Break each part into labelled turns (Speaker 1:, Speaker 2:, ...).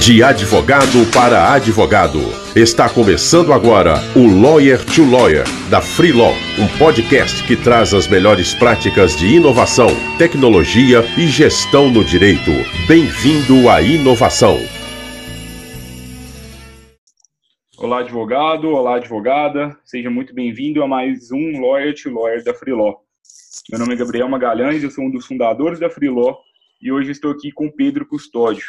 Speaker 1: De advogado para advogado. Está começando agora o Lawyer to Lawyer, da Free Law, um podcast que traz as melhores práticas de inovação, tecnologia e gestão no direito. Bem-vindo à inovação.
Speaker 2: Olá, advogado, olá, advogada. Seja muito bem-vindo a mais um Lawyer to Lawyer da Free Law. Meu nome é Gabriel Magalhães, eu sou um dos fundadores da Free Law e hoje estou aqui com Pedro Custódio.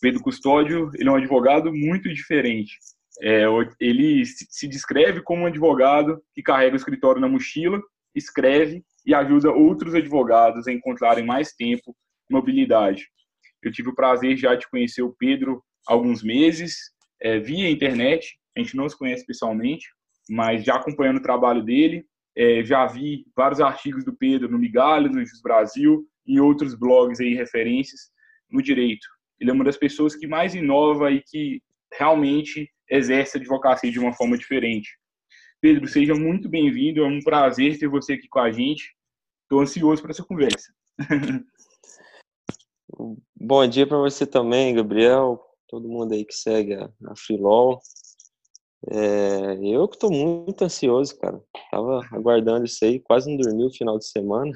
Speaker 2: Pedro Custódio ele é um advogado muito diferente. É, ele se descreve como um advogado que carrega o escritório na mochila, escreve e ajuda outros advogados a encontrarem mais tempo e mobilidade. Eu tive o prazer já de conhecer o Pedro há alguns meses, é, via internet, a gente não se conhece pessoalmente, mas já acompanhando o trabalho dele, é, já vi vários artigos do Pedro no Migalhas, no Jus Brasil e outros blogs aí, referências no direito. Ele é uma das pessoas que mais inova e que realmente exerce a advocacia de uma forma diferente. Pedro, seja muito bem-vindo, é um prazer ter você aqui com a gente. Estou ansioso para essa conversa.
Speaker 3: Bom dia para você também, Gabriel, todo mundo aí que segue a, Freelaw. É, eu que estou muito ansioso, cara. Tava aguardando isso aí, quase não dormi o final de semana.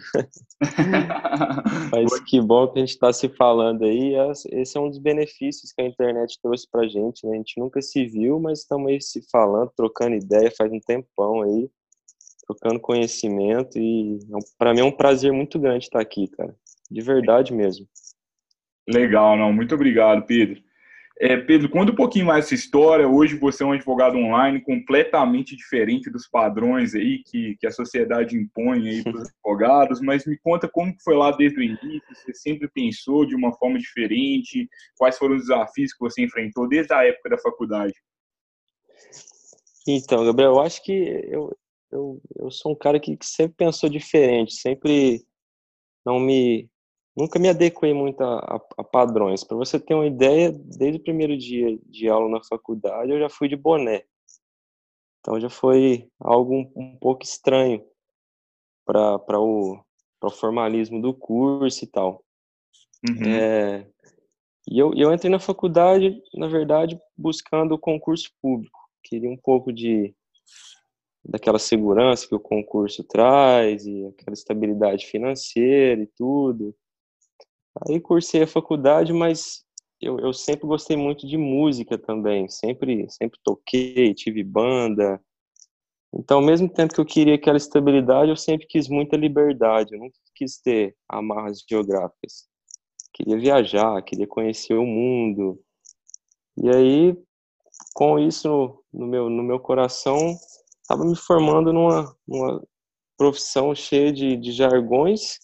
Speaker 3: Mas que bom que a gente está se falando aí. Esse é um dos benefícios que a internet trouxe pra gente, né? A gente nunca se viu, mas estamos aí se falando, trocando ideia faz um tempão aí, trocando conhecimento e é para mim é um prazer muito grande estar aqui, cara. De verdade mesmo.
Speaker 2: Legal, não. Muito obrigado, Pedro. É, Pedro, conta um pouquinho mais essa história. Hoje você é um advogado online completamente diferente dos padrões aí que, que a sociedade impõe aí para os advogados, mas me conta como foi lá desde o início, você sempre pensou de uma forma diferente, quais foram os desafios que você enfrentou desde a época da faculdade?
Speaker 3: Então, Gabriel, eu acho que eu, eu, eu sou um cara que, que sempre pensou diferente, sempre não me nunca me adequei muito a, a, a padrões. Para você ter uma ideia, desde o primeiro dia de aula na faculdade, eu já fui de boné. Então já foi algo um, um pouco estranho para o, o formalismo do curso e tal. Uhum. É, e eu, eu entrei na faculdade, na verdade, buscando o concurso público. Queria um pouco de daquela segurança que o concurso traz e aquela estabilidade financeira e tudo. Aí cursei a faculdade, mas eu, eu sempre gostei muito de música também. Sempre, sempre toquei, tive banda. Então, ao mesmo tempo que eu queria aquela estabilidade, eu sempre quis muita liberdade. Eu não quis ter amarras geográficas. Queria viajar, queria conhecer o mundo. E aí, com isso no, no meu, no meu coração, estava me formando numa, numa profissão cheia de, de jargões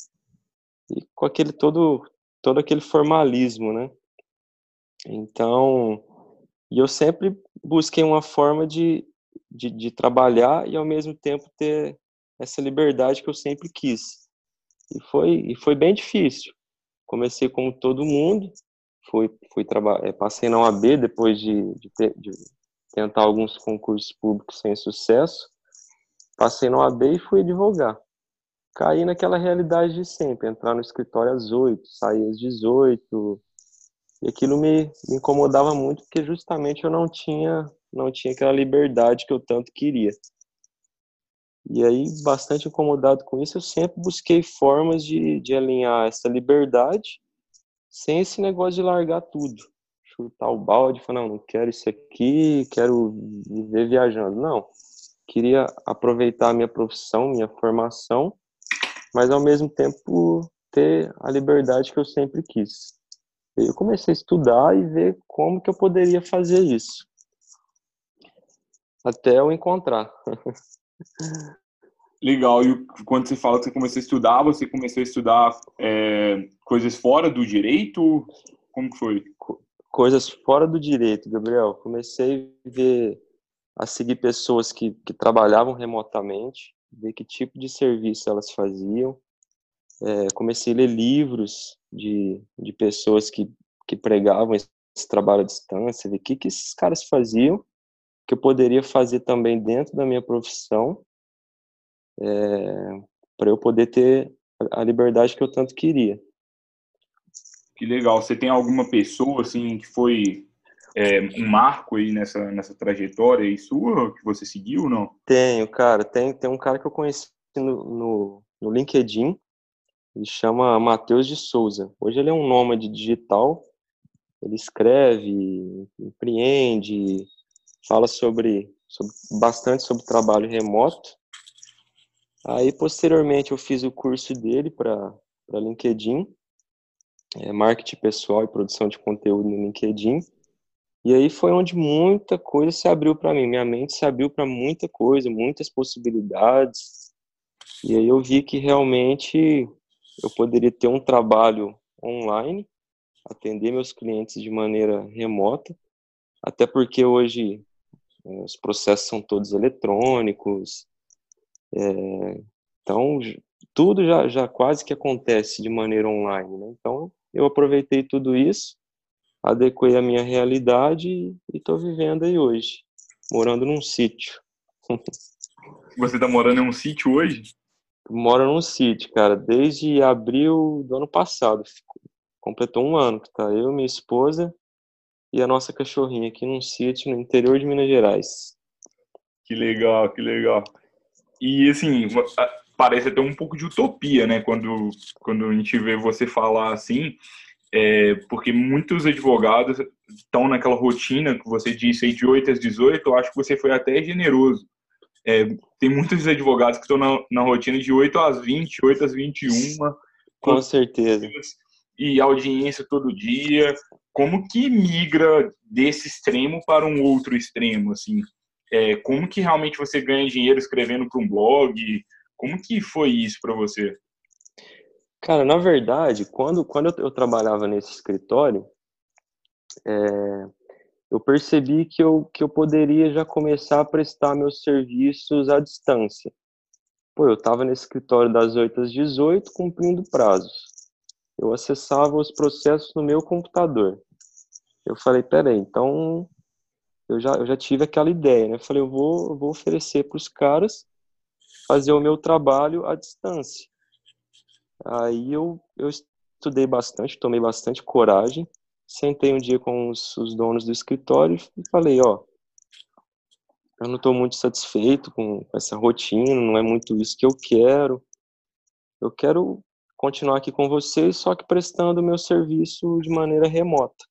Speaker 3: e com aquele todo todo aquele formalismo, né? Então, e eu sempre busquei uma forma de, de, de, trabalhar e ao mesmo tempo ter essa liberdade que eu sempre quis. E foi, e foi bem difícil. Comecei como todo mundo, fui, fui é, passei na OAB depois de, de, ter, de tentar alguns concursos públicos sem sucesso. Passei na OAB e fui advogar cair naquela realidade de sempre, entrar no escritório às oito, sair às dezoito, e aquilo me, me, incomodava muito porque justamente eu não tinha não tinha aquela liberdade que eu tanto queria. E aí, bastante incomodado com isso, eu sempre busquei formas de, de alinhar essa liberdade sem esse negócio de largar tudo. Chutar o balde, falar, não, não quero isso aqui, quero viver viajando. Não. Queria aproveitar a minha profissão, minha formação, mas ao mesmo tempo ter a liberdade que eu sempre quis. Eu comecei a estudar e ver como que eu poderia fazer isso. Até eu encontrar.
Speaker 2: Legal. E quando você fala que você começou a estudar, você começou a estudar é, coisas fora do direito? Como foi?
Speaker 3: Coisas fora do direito, Gabriel. Comecei a ver, a seguir pessoas que, que trabalhavam remotamente ver que tipo de serviço elas faziam. É, comecei a ler livros de, de pessoas que, que pregavam esse trabalho à distância, ver o que, que esses caras faziam, que eu poderia fazer também dentro da minha profissão, é, para eu poder ter a liberdade que eu tanto queria.
Speaker 2: Que legal. Você tem alguma pessoa assim que foi é, um marco aí nessa, nessa trajetória aí sua que você seguiu, não?
Speaker 3: Tenho, cara. Tem, tem um cara que eu conheci no, no, no LinkedIn, ele chama Matheus de Souza. Hoje ele é um nômade digital, ele escreve, empreende, fala sobre, sobre bastante sobre trabalho remoto. Aí, posteriormente, eu fiz o curso dele para LinkedIn, é, marketing pessoal e produção de conteúdo no LinkedIn. E aí foi onde muita coisa se abriu para mim. Minha mente se abriu para muita coisa, muitas possibilidades. E aí eu vi que realmente eu poderia ter um trabalho online, atender meus clientes de maneira remota, até porque hoje é, os processos são todos eletrônicos, é, então tudo já, já quase que acontece de maneira online. Né? Então eu aproveitei tudo isso, adequei a minha realidade e estou vivendo aí hoje, morando num sítio.
Speaker 2: Você está morando em um sítio hoje?
Speaker 3: Moro num sítio, cara, desde abril do ano passado. Completou um ano que tá eu, minha esposa e a nossa cachorrinha aqui num sítio no interior de Minas Gerais.
Speaker 2: Que legal, que legal. E assim, parece até um pouco de utopia, né? Quando, quando a gente vê você falar assim, é, porque muitos advogados estão naquela rotina que você disse aí de 8 às 18, eu acho que você foi até generoso. É, tem muitos advogados que estão na, na, rotina de 8 às 20, 8 às 21.
Speaker 3: Com certeza.
Speaker 2: E audiência todo dia. Como que migra desse extremo para um outro extremo, assim? É, como que realmente você ganha dinheiro escrevendo para um blog? Como que foi isso para você?
Speaker 3: Cara, na verdade, quando, quando eu, eu trabalhava nesse escritório, é, eu percebi que eu, que eu poderia já começar a prestar meus serviços à distância. Pô, eu estava no escritório das 8 às 18, cumprindo prazos. Eu acessava os processos no meu computador. Eu falei, peraí, então eu já, eu já tive aquela ideia, né? Eu falei, eu vou, eu vou oferecer para os caras fazer o meu trabalho à distância. Aí eu, eu estudei bastante, tomei bastante coragem sentei um dia com os, os donos do escritório e falei, ó, eu não estou muito satisfeito com essa rotina, não é muito isso que eu quero. Eu quero continuar aqui com vocês, só que prestando o meu serviço de maneira remota.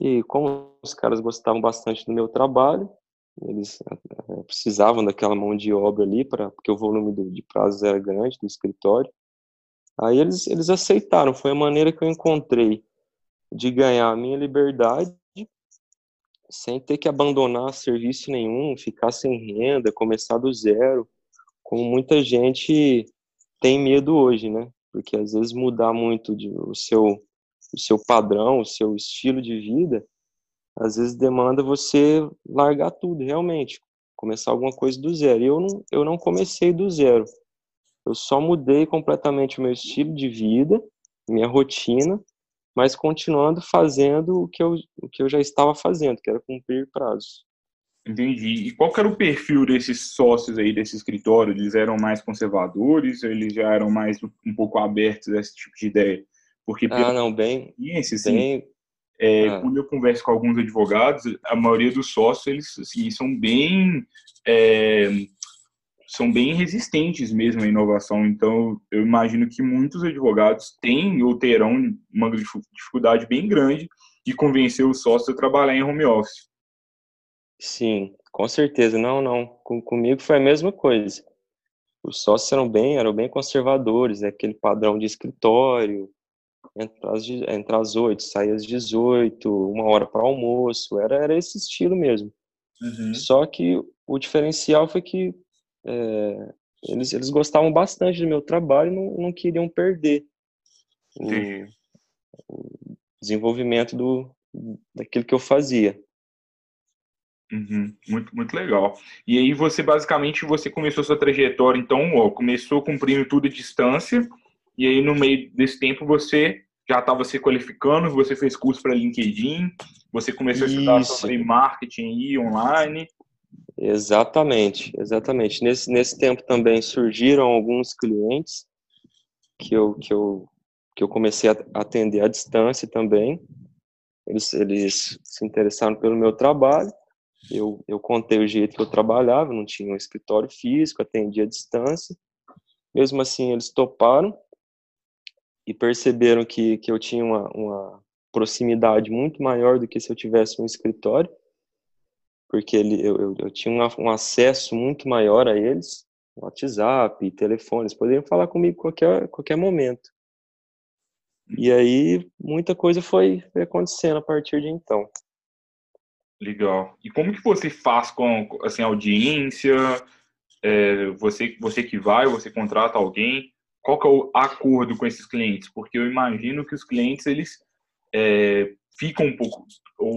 Speaker 3: E como os caras gostavam bastante do meu trabalho, eles é, precisavam daquela mão de obra ali, pra, porque o volume de prazos era grande do escritório. Aí eles, eles aceitaram, foi a maneira que eu encontrei de ganhar a minha liberdade sem ter que abandonar serviço nenhum, ficar sem renda, começar do zero, como muita gente tem medo hoje, né? Porque às vezes mudar muito de, o seu o seu padrão, o seu estilo de vida, às vezes demanda você largar tudo, realmente, começar alguma coisa do zero. E eu não, eu não comecei do zero. Eu só mudei completamente o meu estilo de vida, minha rotina, mas continuando fazendo o que eu, o que eu já estava fazendo, que era cumprir prazos.
Speaker 2: Entendi. E qual era o perfil desses sócios aí desse escritório? Eles eram mais conservadores eles já eram mais um pouco abertos a esse tipo de ideia?
Speaker 3: Porque ah, não, bem,
Speaker 2: assim, bem... É, ah. quando eu converso com alguns advogados, a maioria dos sócios eles assim, são bem é, são bem resistentes mesmo à inovação. Então, eu imagino que muitos advogados têm ou terão uma dificuldade bem grande de convencer o sócio a trabalhar em home office.
Speaker 3: Sim, com certeza. Não, não. Com, comigo foi a mesma coisa. Os sócios eram bem, eram bem conservadores, né? aquele padrão de escritório, entrar às, entrar às 8, sair às 18, uma hora para almoço, era, era esse estilo mesmo. Uhum. Só que o diferencial foi que é, eles, eles gostavam bastante do meu trabalho e não, não queriam perder o, o, desenvolvimento do, daquilo que eu fazia.
Speaker 2: Uhum, muito, muito legal. E aí você basicamente você começou sua trajetória, então, ó, começou cumprindo tudo à distância, e aí no meio desse tempo você já estava se qualificando, você fez curso para LinkedIn, você começou Isso. a estudar sobre marketing e online.
Speaker 3: Exatamente, exatamente. Nesse, nesse tempo também surgiram alguns clientes que eu, que eu, que eu comecei a atender à distância também. eles, eles se interessaram pelo meu trabalho, eu, eu contei o jeito que eu trabalhava, não tinha um escritório físico, atendia à distância. Mesmo assim, eles toparam e perceberam que, que eu tinha uma, uma proximidade muito maior do que se eu tivesse um escritório, porque ele, eu, eu, eu tinha um, um, acesso muito maior a eles, WhatsApp, telefones, poderiam falar comigo qualquer qualquer momento. E aí muita coisa foi, foi acontecendo a partir de então.
Speaker 2: Legal. E como que você faz com assim audiência? É, você você que vai, você contrata alguém? Qual que é o acordo com esses clientes? Porque eu imagino que os clientes eles é, ficam um pouco ou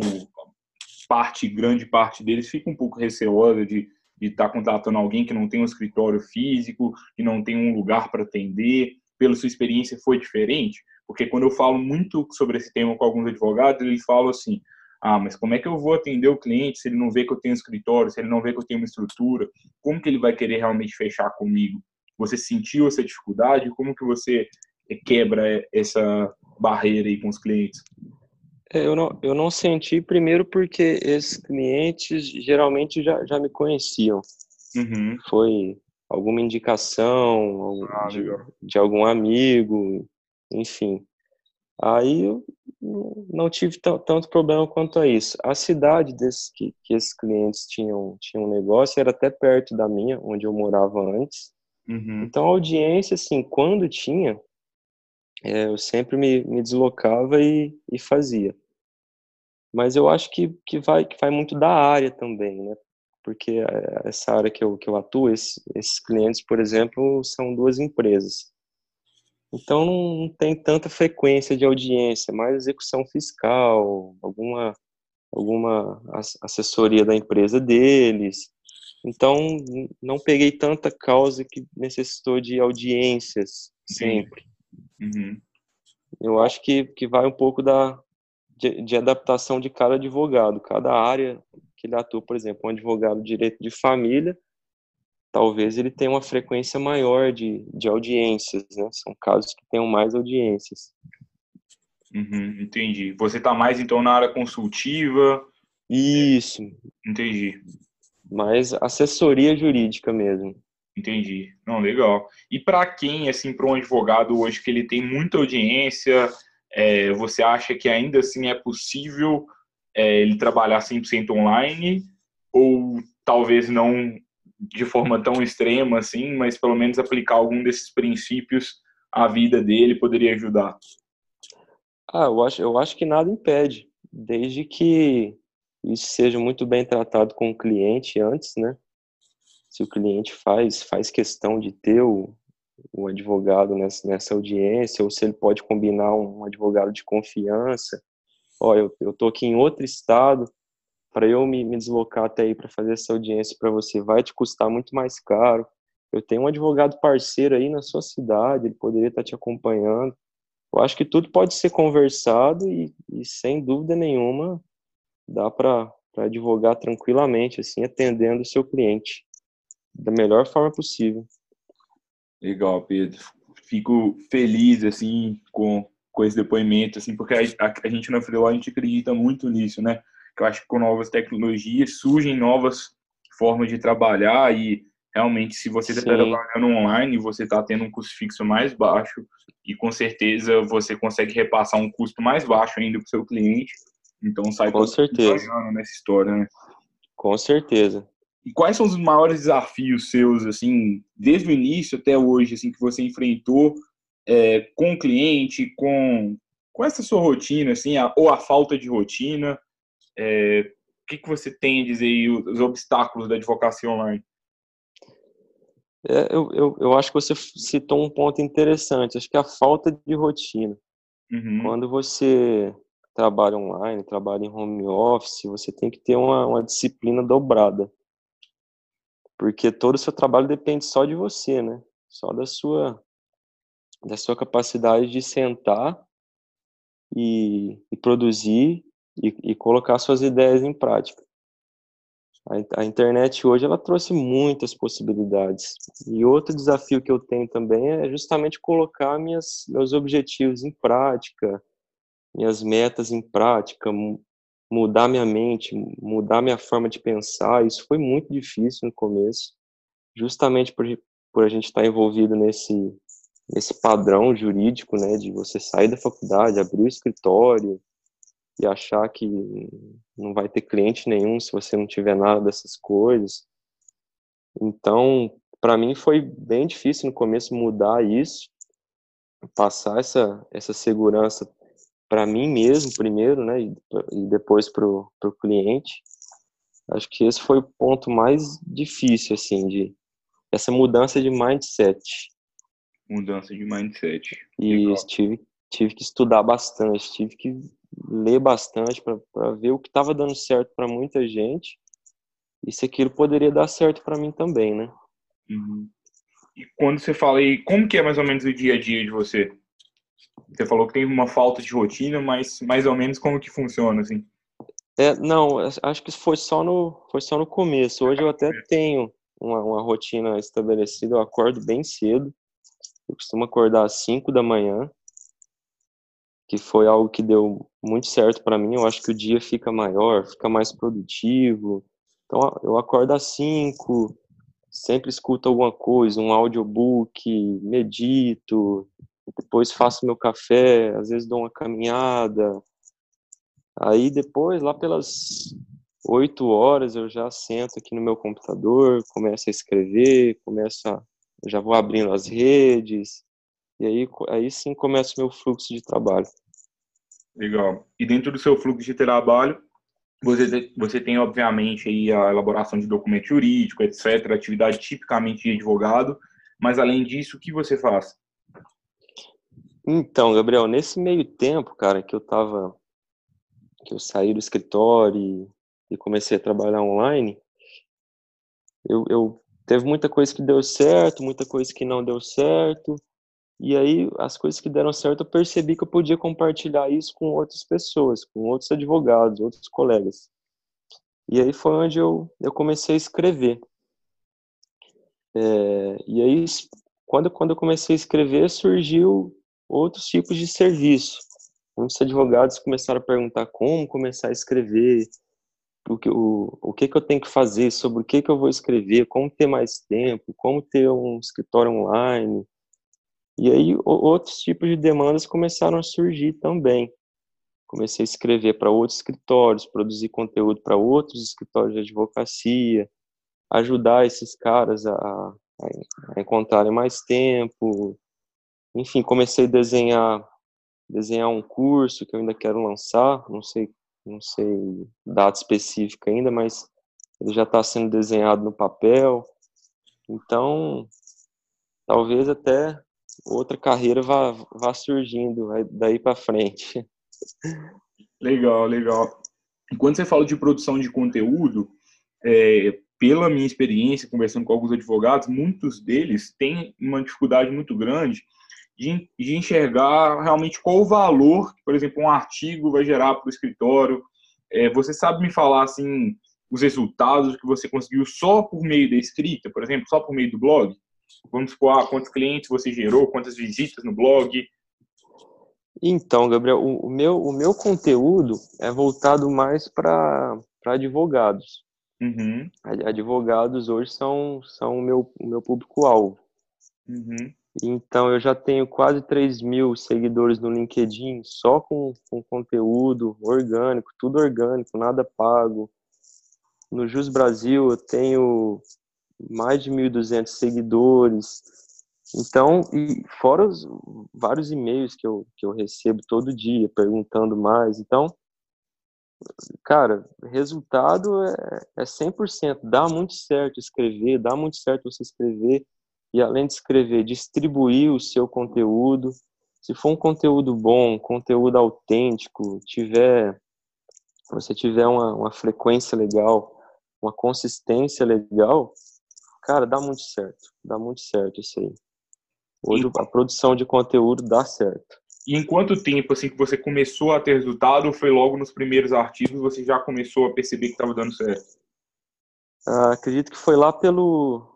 Speaker 2: parte grande parte deles fica um pouco receosa de estar tá contratando alguém que não tem um escritório físico, que não tem um lugar para atender. Pela sua experiência foi diferente? Porque quando eu falo muito sobre esse tema com alguns advogados, eles falam assim: ah, mas como é que eu vou atender o cliente se ele não vê que eu tenho escritório, se ele não vê que eu tenho uma estrutura? Como que ele vai querer realmente fechar comigo? Você sentiu essa dificuldade? Como que você quebra essa barreira aí com os clientes?
Speaker 3: É, eu não, eu não senti, primeiro porque esses clientes geralmente já, já me conheciam.
Speaker 2: Uhum.
Speaker 3: Foi alguma indicação ah, de, de, algum amigo, enfim. Aí eu não tive tanto problema quanto a isso. A cidade desses, que, que esses clientes tinham, tinham um negócio era até perto da minha, onde eu morava antes.
Speaker 2: Uhum.
Speaker 3: Então a audiência, assim, quando tinha, é, eu sempre me, me deslocava e, e fazia. Mas eu acho que, que, vai, que vai muito da área também, né? Porque eh, essa área que eu, que eu atuo, esses, esses clientes, por exemplo, são duas empresas. Então não tem tanta frequência de audiência, mais execução fiscal, alguma alguma assessoria da empresa deles. Então não peguei tanta causa que necessitou de audiências sempre.
Speaker 2: Uhum.
Speaker 3: Eu acho que, que vai um pouco da, de, de adaptação de cada advogado, cada área que ele atua, por exemplo, um advogado de direito de família, talvez ele tenha uma frequência maior de, de audiências, né? São casos que tenham mais audiências.
Speaker 2: Uhum, entendi. Você está mais, então, na área consultiva?
Speaker 3: Isso.
Speaker 2: Entendi.
Speaker 3: Mais assessoria jurídica mesmo.
Speaker 2: Entendi. Não, legal. E para quem, assim, para um advogado hoje que ele tem muita audiência, é, você acha que ainda assim é possível é, ele trabalhar 100% online? Ou talvez não de forma tão extrema assim, mas pelo menos aplicar algum desses princípios à vida dele poderia ajudar?
Speaker 3: Ah, eu acho, eu acho que nada impede, desde que isso seja muito bem tratado com o cliente antes, né? Se o cliente faz, faz questão de ter o, o advogado nessa, nessa audiência, ou se ele pode combinar um advogado de confiança. Ó, eu, eu tô aqui em outro estado, para eu me, me deslocar até aí para fazer essa audiência para você vai te custar muito mais caro. Eu tenho um advogado parceiro aí na sua cidade, ele poderia estar tá te acompanhando. Eu acho que tudo pode ser conversado e, e sem dúvida nenhuma dá para advogar tranquilamente, assim, atendendo o seu cliente da melhor forma possível.
Speaker 2: Legal, Pedro. Fico feliz, assim, com, com esse depoimento, assim, porque a, a, a gente na Freeló, a gente acredita muito nisso, né? Que eu acho que com novas tecnologias surgem novas formas de trabalhar e realmente se você está trabalhando online, você está tendo um custo fixo mais baixo e com certeza você consegue repassar um custo mais baixo ainda para o seu cliente. Então sai
Speaker 3: com certeza
Speaker 2: nessa história, né?
Speaker 3: Com certeza.
Speaker 2: E quais são os maiores desafios seus, assim, desde o início até hoje, assim, que você enfrentou é, com o cliente, com, com essa sua rotina, assim, a, ou a falta de rotina? É, o que, que você tem a dizer aí, os obstáculos da advocacia online?
Speaker 3: É, eu, eu, eu acho que você citou um ponto interessante, acho que é a falta de rotina.
Speaker 2: Uhum.
Speaker 3: Quando você trabalha online, trabalha em home office, você tem que ter uma, uma disciplina dobrada porque todo o seu trabalho depende só de você, né? Só da sua da sua capacidade de sentar e, e produzir e, e, colocar suas ideias em prática. A, a, internet hoje ela trouxe muitas possibilidades e outro desafio que eu tenho também é justamente colocar minhas meus objetivos em prática, minhas metas em prática, mudar minha mente, mudar minha forma de pensar. Isso foi muito difícil no começo, justamente por, por a gente estar envolvido nesse nesse padrão jurídico, né, de você sair da faculdade, abrir o escritório e achar que não vai ter cliente nenhum se você não tiver nada dessas coisas. Então, para mim foi bem difícil no começo mudar isso, passar essa essa segurança para mim mesmo primeiro, né, e, e depois para o cliente. Acho que esse foi o ponto mais difícil, assim, de essa mudança de mindset.
Speaker 2: Mudança de mindset.
Speaker 3: E tive, tive que estudar bastante, tive que ler bastante para ver o que estava dando certo para muita gente e se aquilo poderia dar certo para mim também, né?
Speaker 2: Uhum. E quando você fala aí, como que é mais ou menos o dia a dia de você? Você falou que tem uma falta de rotina, mas mais ou menos como que funciona, assim?
Speaker 3: É, não, acho que foi só no, foi só no começo. Hoje eu até tenho uma, uma rotina estabelecida, eu acordo bem cedo. Eu costumo acordar às 5 da manhã, que foi algo que deu muito certo para mim. Eu acho que o dia fica maior, fica mais produtivo. Então eu acordo às 5, sempre escuto alguma coisa, um audiobook, medito, depois faço meu café, às vezes dou uma caminhada. Aí depois, lá pelas oito horas, eu já sento aqui no meu computador, começo a escrever, começo a, já vou abrindo as redes, e aí, aí sim começa o meu fluxo de trabalho.
Speaker 2: Legal. E dentro do seu fluxo de trabalho, você, você tem, obviamente, aí a elaboração de documento jurídico, etc., atividade tipicamente de advogado, mas além disso, o que você faz?
Speaker 3: Então, Gabriel, nesse meio tempo, cara, que eu tava, que eu saí do escritório e, e comecei a trabalhar online, eu, eu teve muita coisa que deu certo, muita coisa que não deu certo, e aí as coisas que deram certo eu percebi que eu podia compartilhar isso com outras pessoas, com outros advogados, outros colegas. E aí foi onde eu, eu comecei a escrever. É, e aí, quando, quando eu comecei a escrever, surgiu outros tipos de serviço. Muitos advogados começaram a perguntar como começar a escrever, o que, o, o que, que eu tenho que fazer, sobre o que, que eu vou escrever, como ter mais tempo, como ter um escritório online. E aí outros tipos de demandas começaram a surgir também. Comecei a escrever para outros escritórios, produzir conteúdo para outros escritórios de advocacia, ajudar esses caras a, a encontrarem mais tempo, enfim, comecei a desenhar desenhar um curso que eu ainda quero lançar, não sei não sei data específica ainda, mas ele já está sendo desenhado no papel. Então, talvez até outra carreira vá, vá surgindo daí para frente.
Speaker 2: Legal, legal. Quando você fala de produção de conteúdo, é, pela minha experiência, conversando com alguns advogados, muitos deles têm uma dificuldade muito grande de, de enxergar realmente qual o valor que, por exemplo, um artigo vai gerar para o escritório. É, você sabe me falar, assim, os resultados que você conseguiu só por meio da escrita, por exemplo, só por meio do blog? Vamos supor, ah, quantos clientes você gerou, quantas visitas no blog?
Speaker 3: Então, Gabriel, o, o meu, o meu conteúdo é voltado mais para advogados.
Speaker 2: Uhum.
Speaker 3: Advogados hoje são, são o meu, o meu público-alvo.
Speaker 2: Uhum.
Speaker 3: Então, eu já tenho quase 3 mil seguidores no LinkedIn, só com, com conteúdo orgânico, tudo orgânico, nada pago. No Jus Brasil, eu tenho mais de 1.200 seguidores. Então, e fora os vários e-mails que eu, que eu recebo todo dia, perguntando mais. Então, cara, resultado é, é 100%. Dá muito certo escrever, dá muito certo você escrever e além de escrever, distribuir o seu conteúdo. Se for um conteúdo bom, conteúdo autêntico, tiver você tiver uma, uma frequência legal, uma consistência legal, cara, dá muito certo. Dá muito certo isso aí. Hoje a produção de conteúdo dá certo.
Speaker 2: E em quanto tempo assim que você começou a ter resultado ou foi logo nos primeiros artigos você já começou a perceber que estava dando certo?
Speaker 3: Ah, acredito que foi lá pelo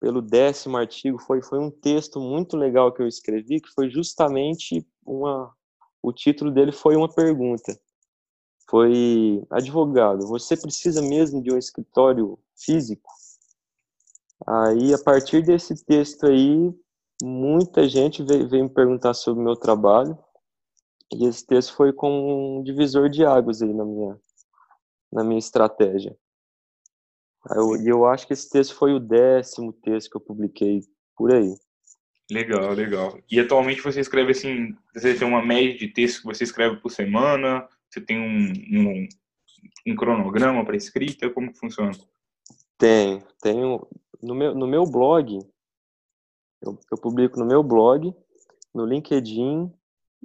Speaker 3: pelo décimo artigo, foi, foi um texto muito legal que eu escrevi, que foi justamente uma, o título dele foi uma pergunta. Foi advogado, você precisa mesmo de um escritório físico? Aí, a partir desse texto aí, muita gente veio, veio me perguntar sobre o meu trabalho. E esse texto foi com um divisor de águas aí na minha, na minha estratégia. E eu, eu acho que esse texto foi o décimo texto que eu publiquei por aí.
Speaker 2: Legal, legal. E atualmente você escreve assim, você tem uma média de textos que você escreve por semana? Você tem um, um, um cronograma para escrita? Como que funciona?
Speaker 3: Tenho, tenho. No meu, no meu blog, eu, eu publico no meu blog, no LinkedIn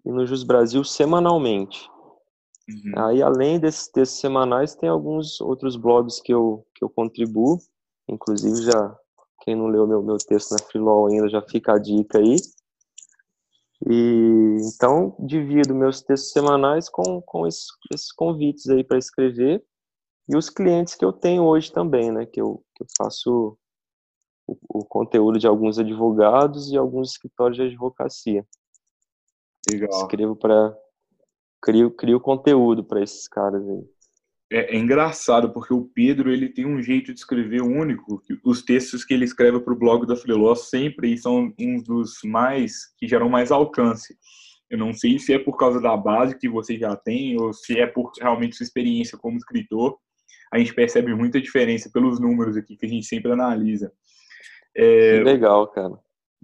Speaker 3: e no Jus Brasil semanalmente. Uhum. Aí, além desses textos semanais, tem alguns outros blogs que eu, que eu contribuo. Inclusive, já quem não leu meu, meu texto na Freelaw ainda, já fica a dica aí. E então divido meus textos semanais com, com esses, esses convites aí para escrever e os clientes que eu tenho hoje também, né? Que eu, que eu faço o, o conteúdo de alguns advogados e alguns escritórios de advocacia. Legal. Escrevo para crio crio conteúdo para esses caras aí
Speaker 2: é, é, engraçado porque o Pedro ele tem um jeito de escrever único. Os textos que ele escreve para o blog da Freeló sempre são uns dos mais que geram mais alcance. Eu não sei se é por causa da base que você já tem ou se é por realmente sua experiência como escritor. A gente percebe muita diferença pelos números aqui que a gente sempre analisa.
Speaker 3: É, legal, cara.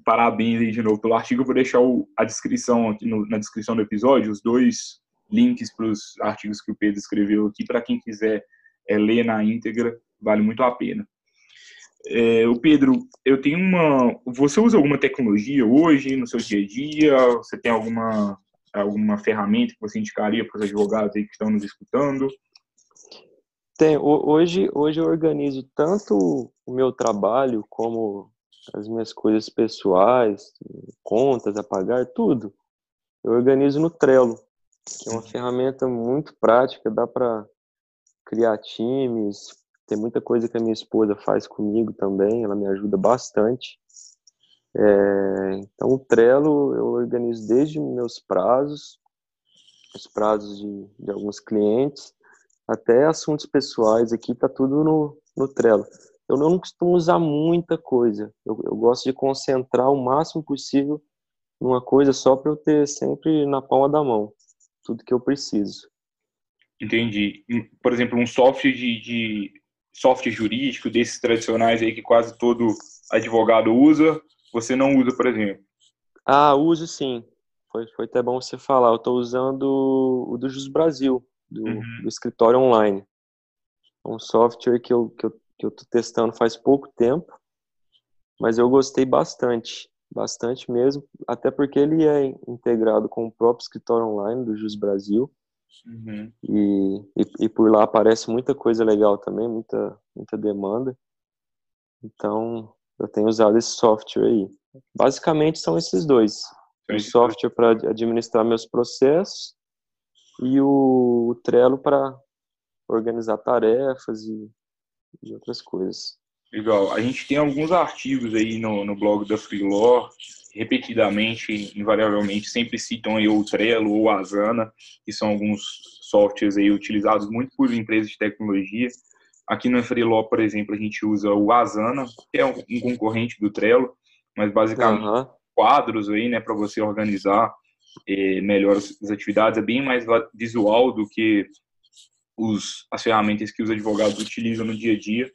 Speaker 2: Parabéns aí de novo pelo artigo. Eu vou deixar o, a descrição aqui no, na descrição do episódio, os dois links para os artigos que o Pedro escreveu aqui, para quem quiser é, ler na íntegra, vale muito a pena. É, o Pedro, eu tenho uma. Você usa alguma tecnologia hoje no seu dia a dia? Você tem alguma, alguma ferramenta que você indicaria para os advogados aí que estão nos escutando?
Speaker 3: Tem. Hoje, hoje eu organizo tanto o meu trabalho como as minhas coisas pessoais, contas a pagar, tudo. Eu organizo no Trello que é uma ferramenta muito prática, dá para criar times, tem muita coisa que a minha esposa faz comigo também, ela me ajuda bastante. É, então, o Trello eu organizo desde meus prazos, os prazos de, de alguns clientes, até assuntos pessoais aqui, tá tudo no, no Trello. Eu não costumo usar muita coisa, eu, eu gosto de concentrar o máximo possível numa coisa só para eu ter sempre na palma da mão tudo que eu preciso.
Speaker 2: Entendi. Por exemplo, um software de, de software jurídico desses tradicionais aí que quase todo advogado usa, você não usa, por exemplo?
Speaker 3: Ah, uso sim. Foi, foi até bom você falar. Eu estou usando o do Jus Brasil, do, uhum. do, escritório online. É um software que eu que eu que eu estou testando faz pouco tempo, mas eu gostei bastante bastante mesmo, até porque ele é integrado com o próprio escritório online do Jus Brasil. Uhum. E, e, e, por lá aparece muita coisa legal também, muita, muita demanda. Então, eu tenho usado esse software aí. Basicamente são esses dois. O software para administrar meus processos e o Trello para organizar tarefas e, e outras coisas.
Speaker 2: Legal. A gente tem alguns artigos aí no, no blog da Freelore, repetidamente, invariavelmente, sempre citam aí o Trello ou a Asana, que são alguns softwares aí utilizados muito por empresas de tecnologia. Aqui na Freelore, por exemplo, a gente usa o Asana, que é um concorrente do Trello, mas basicamente uhum. quadros aí, né, para você organizar eh, melhor as atividades. É bem mais visual do que os, as ferramentas que os advogados utilizam no dia a dia.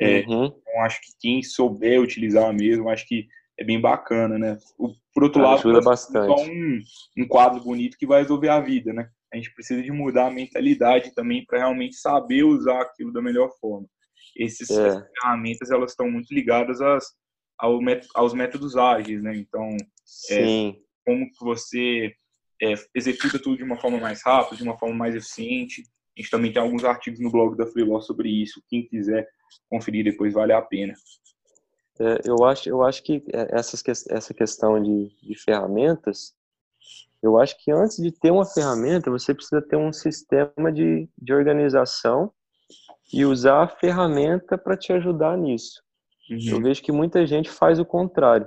Speaker 2: É, uhum. Então, acho que quem souber utilizar mesmo, acho que é bem bacana, né? O, por outro lado,
Speaker 3: ajuda bastante.
Speaker 2: só um, um quadro bonito que vai resolver a vida, né? A gente precisa de mudar a mentalidade também para realmente saber usar aquilo da melhor forma. Esses, é. Essas ferramentas, elas estão muito ligadas às, ao, aos métodos ágeis, né? Então, é, como que você é, executa tudo de uma forma mais rápida, de uma forma mais eficiente. A gente também tem alguns artigos no blog da Freeló sobre isso. Quem quiser conferir depois vale a pena.
Speaker 3: É, eu, acho, eu acho que é, essas, essa questão de, de ferramentas, eu acho que antes de ter uma ferramenta, você precisa ter um sistema de, de organização e usar a ferramenta para te ajudar nisso. Uhum. Eu vejo que muita gente faz o contrário.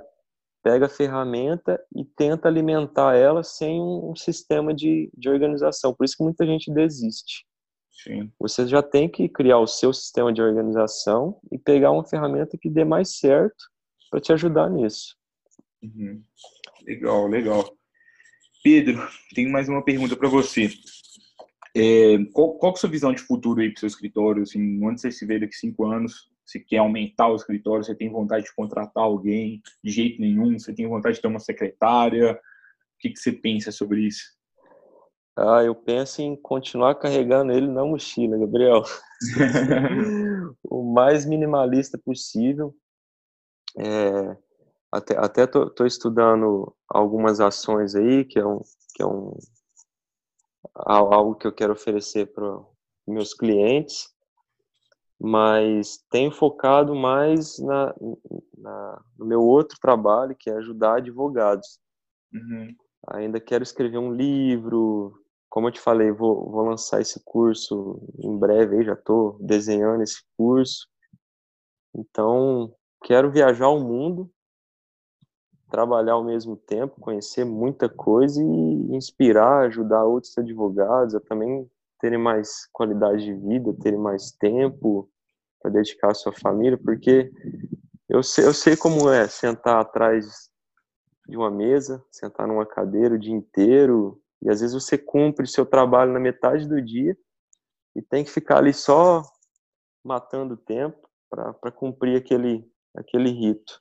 Speaker 3: pega a ferramenta e tenta alimentar ela sem um sistema de, de organização. Por isso que muita gente desiste.
Speaker 2: Sim.
Speaker 3: Você já tem que criar o seu sistema de organização e pegar uma ferramenta que dê mais certo para te ajudar nisso.
Speaker 2: Uhum. Legal, legal. Pedro, tenho mais uma pergunta para você. É, qual, qual é a sua visão de futuro aí para o seu escritório? Assim, onde você se vê daqui cinco anos? Você quer aumentar o escritório? Você tem vontade de contratar alguém? De jeito nenhum? Você tem vontade de ter uma secretária? O que, que você pensa sobre isso?
Speaker 3: Ah, eu penso em continuar carregando ele na mochila, Gabriel. o mais minimalista possível. É, até até tô, tô, estudando algumas ações aí, que é um, que é um algo que eu quero oferecer para meus clientes, mas tenho focado mais na, na, no meu outro trabalho, que é ajudar advogados.
Speaker 2: Uhum.
Speaker 3: Ainda quero escrever um livro, como eu te falei, vou, vou lançar esse curso em breve, aí já estou desenhando esse curso. Então, quero viajar o mundo trabalhar ao mesmo tempo, conhecer muita coisa e inspirar, ajudar outros advogados a também terem mais qualidade de vida, terem mais tempo para dedicar à sua família, porque eu sei, eu sei como é sentar atrás de uma mesa, sentar numa cadeira o dia inteiro, e às vezes você cumpre seu trabalho na metade do dia e tem que ficar ali só matando tempo para cumprir aquele, aquele rito.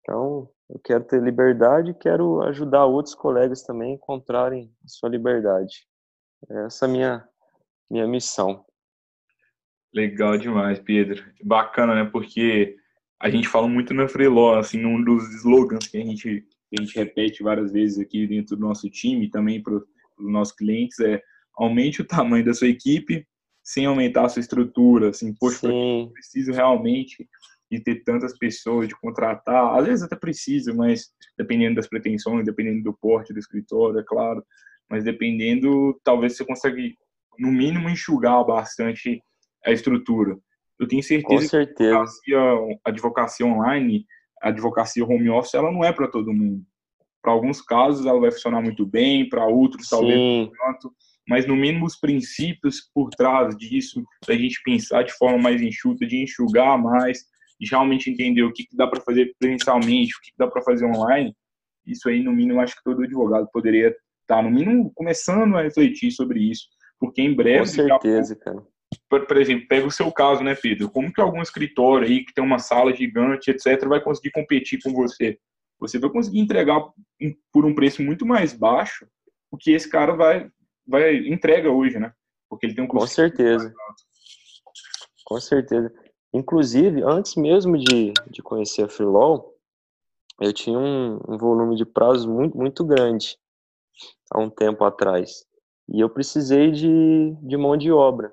Speaker 3: Então, eu quero ter liberdade e quero ajudar outros colegas também a encontrarem sua liberdade. Essa é a minha, minha missão.
Speaker 2: Legal demais, Pedro. Bacana, né? Porque a gente fala muito na Freeló, assim, um dos slogans que a gente, que a gente repete várias vezes aqui dentro do nosso time, também para os nossos clientes, é aumente o tamanho da sua equipe sem aumentar a sua estrutura. Assim, poxa,
Speaker 3: Sim.
Speaker 2: preciso realmente de ter tantas pessoas, de contratar. Às vezes até precisa, mas dependendo das pretensões, dependendo do porte do escritório, é claro. Mas dependendo, talvez você consegue, no mínimo, enxugar bastante a estrutura. Eu tenho certeza,
Speaker 3: Com certeza.
Speaker 2: que a advocacia, a advocacia online, a advocacia home office, ela não é para todo mundo. Para alguns casos ela vai funcionar muito bem, para outros talvez não tanto. Mas no mínimo os princípios por trás disso, da gente pensar de forma mais enxuta, de enxugar mais, de realmente entender o que, que dá para fazer presencialmente, o que, que dá para fazer online, isso aí, no mínimo, acho que todo advogado poderia estar, tá, no mínimo, começando a refletir sobre isso, porque em breve... Com
Speaker 3: certeza, já, cara.
Speaker 2: Por, por, exemplo, pega o seu caso, né, Pedro? Como que algum escritório aí que tem uma sala gigante, etc., vai conseguir competir com você? Você vai conseguir entregar por um preço muito mais baixo o que esse cara vai, vai entrega hoje, né? Porque ele tem um
Speaker 3: custo. Com certeza. Com certeza. Inclusive, antes mesmo de, de conhecer a Freelaw, eu tinha um, um volume de prazos muito, muito grande há um tempo atrás. E eu precisei de, de mão de obra.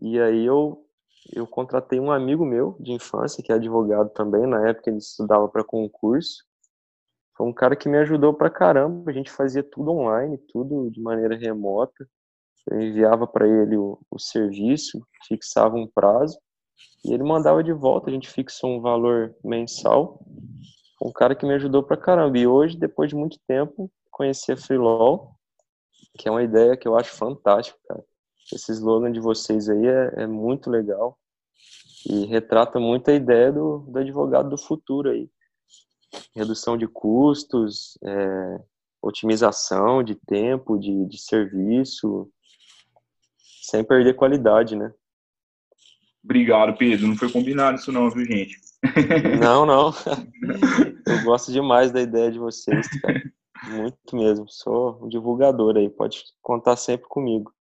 Speaker 3: E aí eu, eu contratei um amigo meu de infância, que é advogado também, na época ele estudava para concurso. Foi um cara que me ajudou pra caramba. A gente fazia tudo online, tudo de maneira remota. Eu enviava para ele o, o serviço, fixava um prazo e ele mandava de volta, a gente fixou um valor mensal. Um cara que me ajudou pra caramba. E hoje, depois de muito tempo, conheci a Freelaw, que é uma ideia que eu acho fantástica, cara. Esse slogan de vocês aí é, é muito legal e retrata muito a ideia do, do advogado do futuro aí. Redução de custos, é, otimização de tempo, de, de serviço, sem perder qualidade, né?
Speaker 2: Obrigado, Pedro. Não foi combinado isso não, viu, gente?
Speaker 3: Não, não. Eu gosto demais da ideia de vocês, cara. Muito mesmo. Sou um divulgador aí. Pode contar sempre comigo.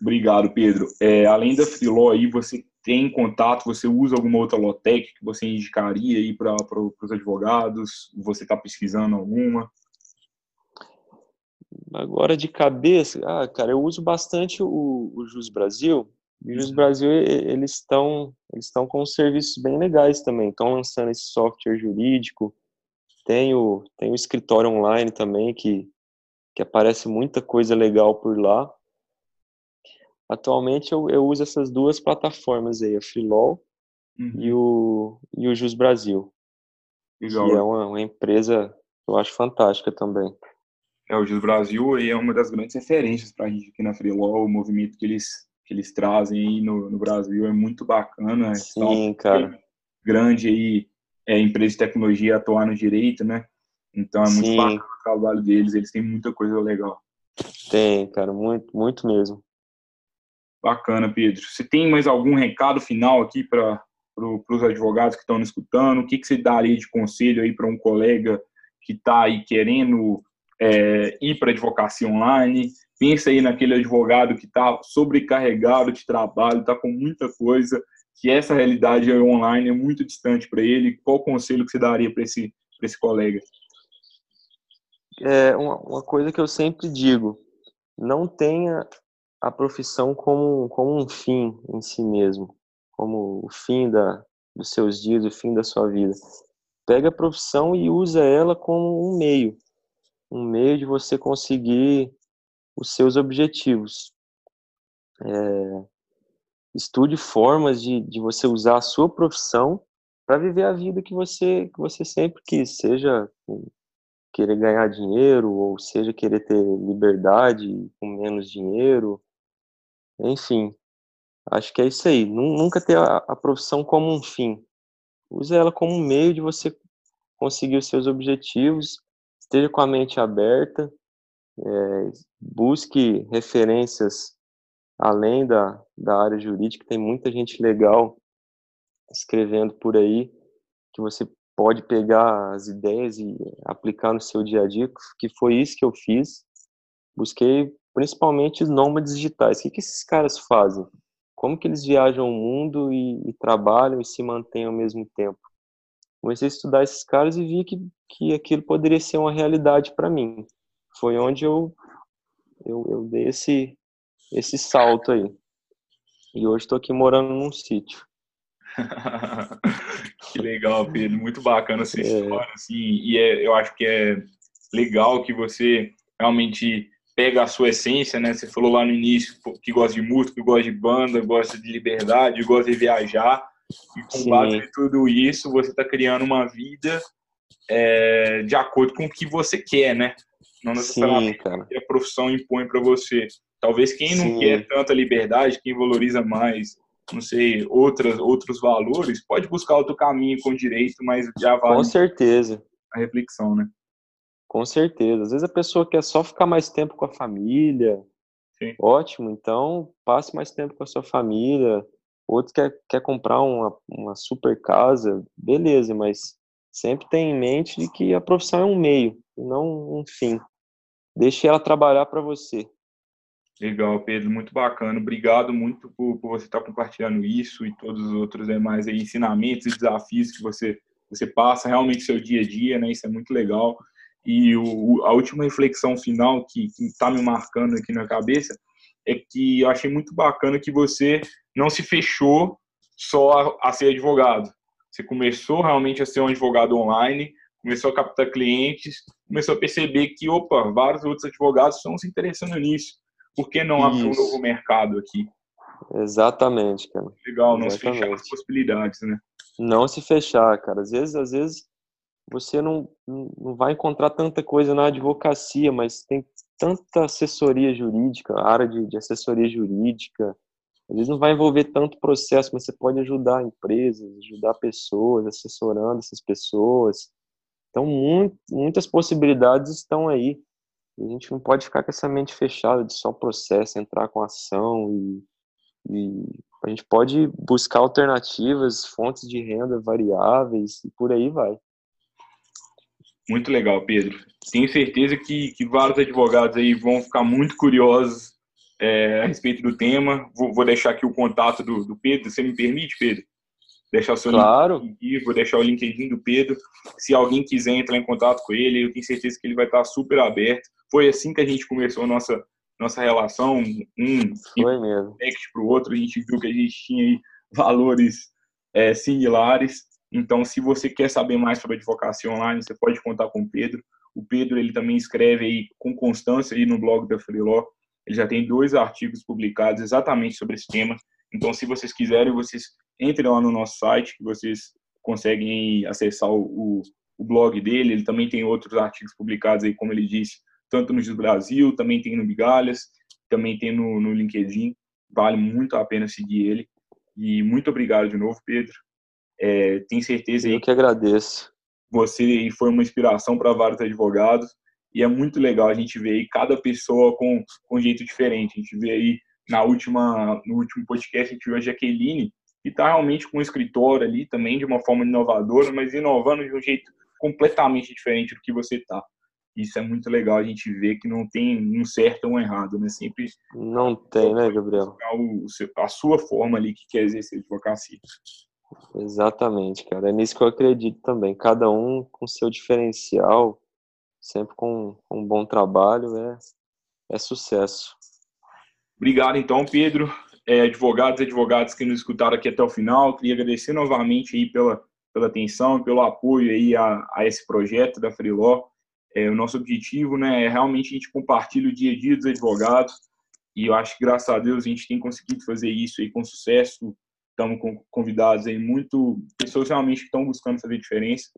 Speaker 2: Obrigado, Pedro. É, além da Filó aí, você tem contato, você usa alguma outra Lotec que você indicaria aí para os advogados? Você está pesquisando alguma?
Speaker 3: Agora de cabeça, ah, cara, eu uso bastante o, o Jus Brasil, e os Brasil, eles estão eles com serviços bem legais também. Estão lançando esse software jurídico. Tem o, tem o escritório online também, que, que aparece muita coisa legal por lá. Atualmente eu, eu uso essas duas plataformas aí, a Freelaw uhum. e, o, e o Jus Brasil. Legal. Que é uma, uma empresa que eu acho fantástica também.
Speaker 2: É, o Gis Brasil é uma das grandes referências para a gente aqui na Freelaw, o movimento que eles, que eles trazem aí no, no Brasil é muito bacana.
Speaker 3: Sim, então, cara.
Speaker 2: Grande aí, é, empresa de tecnologia atuar no direito, né? Então é muito Sim. bacana o trabalho deles, eles têm muita coisa legal.
Speaker 3: Tem, cara, muito, muito mesmo.
Speaker 2: Bacana, Pedro. Você tem mais algum recado final aqui para pro, os advogados que estão escutando? O que, que você daria de conselho aí para um colega que está aí querendo é, ir para advocacia online? Pensa aí naquele advogado que está sobrecarregado de trabalho, está com muita coisa, que essa realidade online é muito distante para ele. Qual conselho que você daria para esse, esse colega?
Speaker 3: É uma, uma coisa que eu sempre digo: não tenha a profissão como, como um fim em si mesmo, como o fim da, dos seus dias, o fim da sua vida. Pega a profissão e usa ela como um meio, um meio de você conseguir os seus objetivos. É, estude formas de, de você usar a sua profissão para viver a vida que você, que você sempre quis, seja querer ganhar dinheiro, ou seja querer ter liberdade com menos dinheiro, enfim, acho que é isso aí. Nunca ter a, a profissão como um fim. Use ela como um meio de você conseguir os seus objetivos. Esteja com a mente aberta. É, busque referências além da, da área jurídica. Tem muita gente legal escrevendo por aí que você pode pegar as ideias e aplicar no seu dia a dia, que foi isso que eu fiz. Busquei principalmente os nômades digitais. O que, que esses caras fazem? Como que eles viajam o mundo e, e trabalham e se mantêm ao mesmo tempo? Comecei a estudar esses caras e vi que, que aquilo poderia ser uma realidade para mim. Foi onde eu, eu, eu dei esse, esse salto aí. E hoje estou aqui morando num sítio.
Speaker 2: que legal, Pedro. Muito bacana essa é. história, assim. E é, eu acho que é legal que você realmente pega a sua essência, né? Você falou lá no início que gosta de música, que gosta de banda, gosta de liberdade, gosta de viajar. E com base em tudo isso, você está criando uma vida é, de acordo com o que você quer, né? Não necessariamente o que a profissão impõe para você. Talvez quem não Sim. quer tanta liberdade, quem valoriza mais, não sei, outras, outros valores, pode buscar outro caminho com direito, mas já vale.
Speaker 3: Com certeza.
Speaker 2: A reflexão, né?
Speaker 3: Com certeza. Às vezes a pessoa quer só ficar mais tempo com a família. Sim. Ótimo, então passe mais tempo com a sua família. Outro quer, quer comprar uma, uma super casa, beleza, mas sempre tem em mente de que a profissão é um meio, não um fim. Deixe ela trabalhar para você.
Speaker 2: Legal, Pedro, muito bacana. Obrigado muito por, por você estar compartilhando isso e todos os outros demais aí, ensinamentos e desafios que você, você passa realmente no seu dia a dia, né? Isso é muito legal. E o, a última reflexão final que está me marcando aqui na cabeça é que eu achei muito bacana que você não se fechou só a, a ser advogado. Você começou realmente a ser um advogado online, começou a captar clientes, começou a perceber que, opa, vários outros advogados estão se interessando nisso. Por que não abrir um novo mercado aqui?
Speaker 3: Exatamente, cara.
Speaker 2: Legal, não
Speaker 3: Exatamente.
Speaker 2: se fechar as possibilidades, né?
Speaker 3: Não se fechar, cara. Às vezes, às vezes você não, não vai encontrar tanta coisa na advocacia, mas tem tanta assessoria jurídica, área de, de assessoria jurídica. Às vezes não vai envolver tanto processo, mas você pode ajudar empresas, ajudar pessoas, assessorando essas pessoas. Então, muito, muitas possibilidades estão aí. a gente não pode ficar com essa mente fechada de só processo, entrar com ação e, e a gente pode buscar alternativas, fontes de renda variáveis e por aí vai.
Speaker 2: Muito legal, Pedro. Tenho certeza que, que vários advogados aí vão ficar muito curiosos é, a respeito do tema. Vou, vou, deixar aqui o contato do, do Pedro. Você me permite, Pedro? Deixar o seu
Speaker 3: claro.
Speaker 2: LinkedIn, vou deixar o LinkedIn do Pedro. Se alguém quiser entrar em contato com ele, eu tenho certeza que ele vai estar super aberto. Foi assim que a gente começou a nossa, nossa relação, um
Speaker 3: Foi mesmo.
Speaker 2: para o outro. A gente viu que a gente tinha valores é, similares então, se você quer saber mais sobre advocacia online, você pode contar com o Pedro. O Pedro ele também escreve aí com constância aí no blog da Freeló. Ele já tem dois artigos publicados exatamente sobre esse tema. Então, se vocês quiserem, vocês entrem lá no nosso site, que vocês conseguem acessar o, o blog dele, ele também tem outros artigos publicados aí, como ele disse, tanto no Gis Brasil, também tem no Migalhas, também tem no, no LinkedIn, vale muito a pena seguir ele. E muito obrigado de novo, Pedro. É, tenho certeza aí
Speaker 3: Eu que agradeço.
Speaker 2: Você foi uma inspiração para vários advogados e é muito legal a gente ver aí cada pessoa com, com um jeito diferente. A gente vê aí na última, no último podcast, a gente viu a Jaqueline, que está realmente com um escritório ali também, de uma forma inovadora, mas inovando de um jeito completamente diferente do que você está. Isso é muito legal a gente ver que não tem um certo ou um errado, né? Sempre.
Speaker 3: Não tem, né, Gabriel?
Speaker 2: a sua forma ali que quer exercer advocacia.
Speaker 3: Exatamente, cara. É nisso que eu acredito também. Cada um com seu diferencial, sempre com um bom trabalho, é, é sucesso.
Speaker 2: Obrigado, então, Pedro. É, advogados e advogadas que nos escutaram aqui até o final, queria agradecer novamente aí pela, pela atenção pelo apoio aí a, a esse projeto da Freeló. É, o nosso objetivo né, é realmente a gente compartilhar o dia a dia dos advogados e eu acho que, graças a Deus, a gente tem conseguido fazer isso aí com sucesso. Estamos convidados aí muito, pessoas realmente que estão buscando fazer diferença.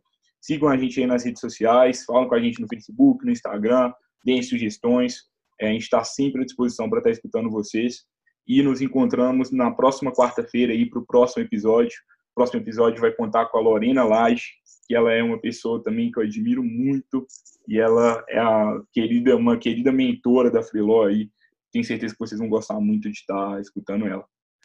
Speaker 2: Sigam a gente aí nas redes sociais, falam com a gente no Facebook, no Instagram, deem sugestões. É, a gente está sempre à disposição para estar tá escutando vocês. E nos encontramos na próxima quarta-feira aí para o próximo episódio. O próximo episódio vai contar com a Lorena Lage, que ela é uma pessoa também que eu admiro muito e ela é a querida, uma querida mentora da Freeló aí. Tenho certeza que vocês vão gostar muito de estar escutando ela.